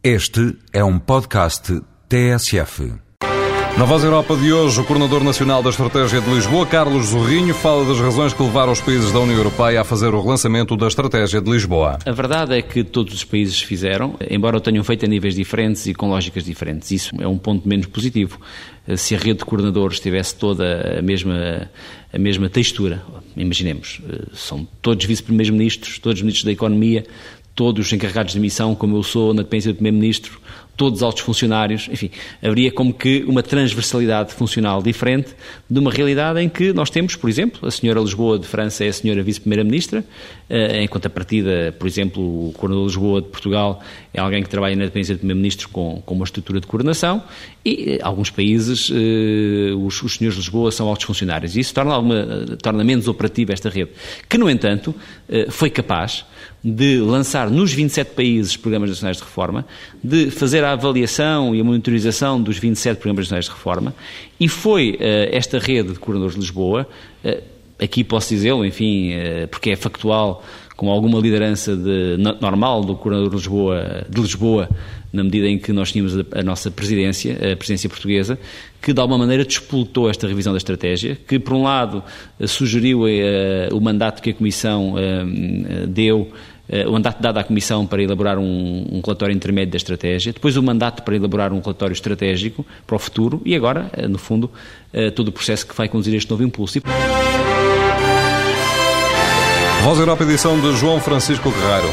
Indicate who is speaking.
Speaker 1: Este é um podcast TSF.
Speaker 2: Na Voz Europa de hoje, o coordenador nacional da Estratégia de Lisboa, Carlos Zorrinho, fala das razões que levaram os países da União Europeia a fazer o relançamento da Estratégia de Lisboa.
Speaker 3: A verdade é que todos os países fizeram, embora o tenham feito a níveis diferentes e com lógicas diferentes. Isso é um ponto menos positivo. Se a rede de coordenadores tivesse toda a mesma, a mesma textura, imaginemos, são todos vice-primeiros-ministros, todos ministros da Economia, todos os encarregados de missão, como eu sou na dependência do Primeiro-Ministro, todos os altos funcionários, enfim, haveria como que uma transversalidade funcional diferente de uma realidade em que nós temos, por exemplo, a senhora Lisboa de França é a senhora vice-primeira-ministra, eh, em contrapartida, por exemplo, o de Lisboa de Portugal é alguém que trabalha na dependência do primeiro-ministro com, com uma estrutura de coordenação e eh, alguns países, eh, os, os senhores de Lisboa são altos funcionários e isso torna, alguma, torna menos operativa esta rede, que, no entanto, foi capaz de lançar nos 27 países programas nacionais de reforma, de fazer a avaliação e a monitorização dos 27 programas nacionais de reforma, e foi uh, esta rede de coordenadores de Lisboa, uh, aqui posso dizê-lo, enfim, uh, porque é factual, com alguma liderança de, normal do coordenador de Lisboa, de Lisboa, na medida em que nós tínhamos a, a, nossa presidência, a presidência portuguesa, que de alguma maneira despoltou esta revisão da estratégia, que por um lado sugeriu o mandato que a Comissão deu o mandato dado à Comissão para elaborar um, um, relatório intermédio da estratégia, depois o mandato para elaborar um relatório estratégico para o futuro e agora, eh, no fundo, eh, todo o processo que vai conduzir este novo impulso.
Speaker 2: Voz Europa, edição de João Francisco Guerreiro.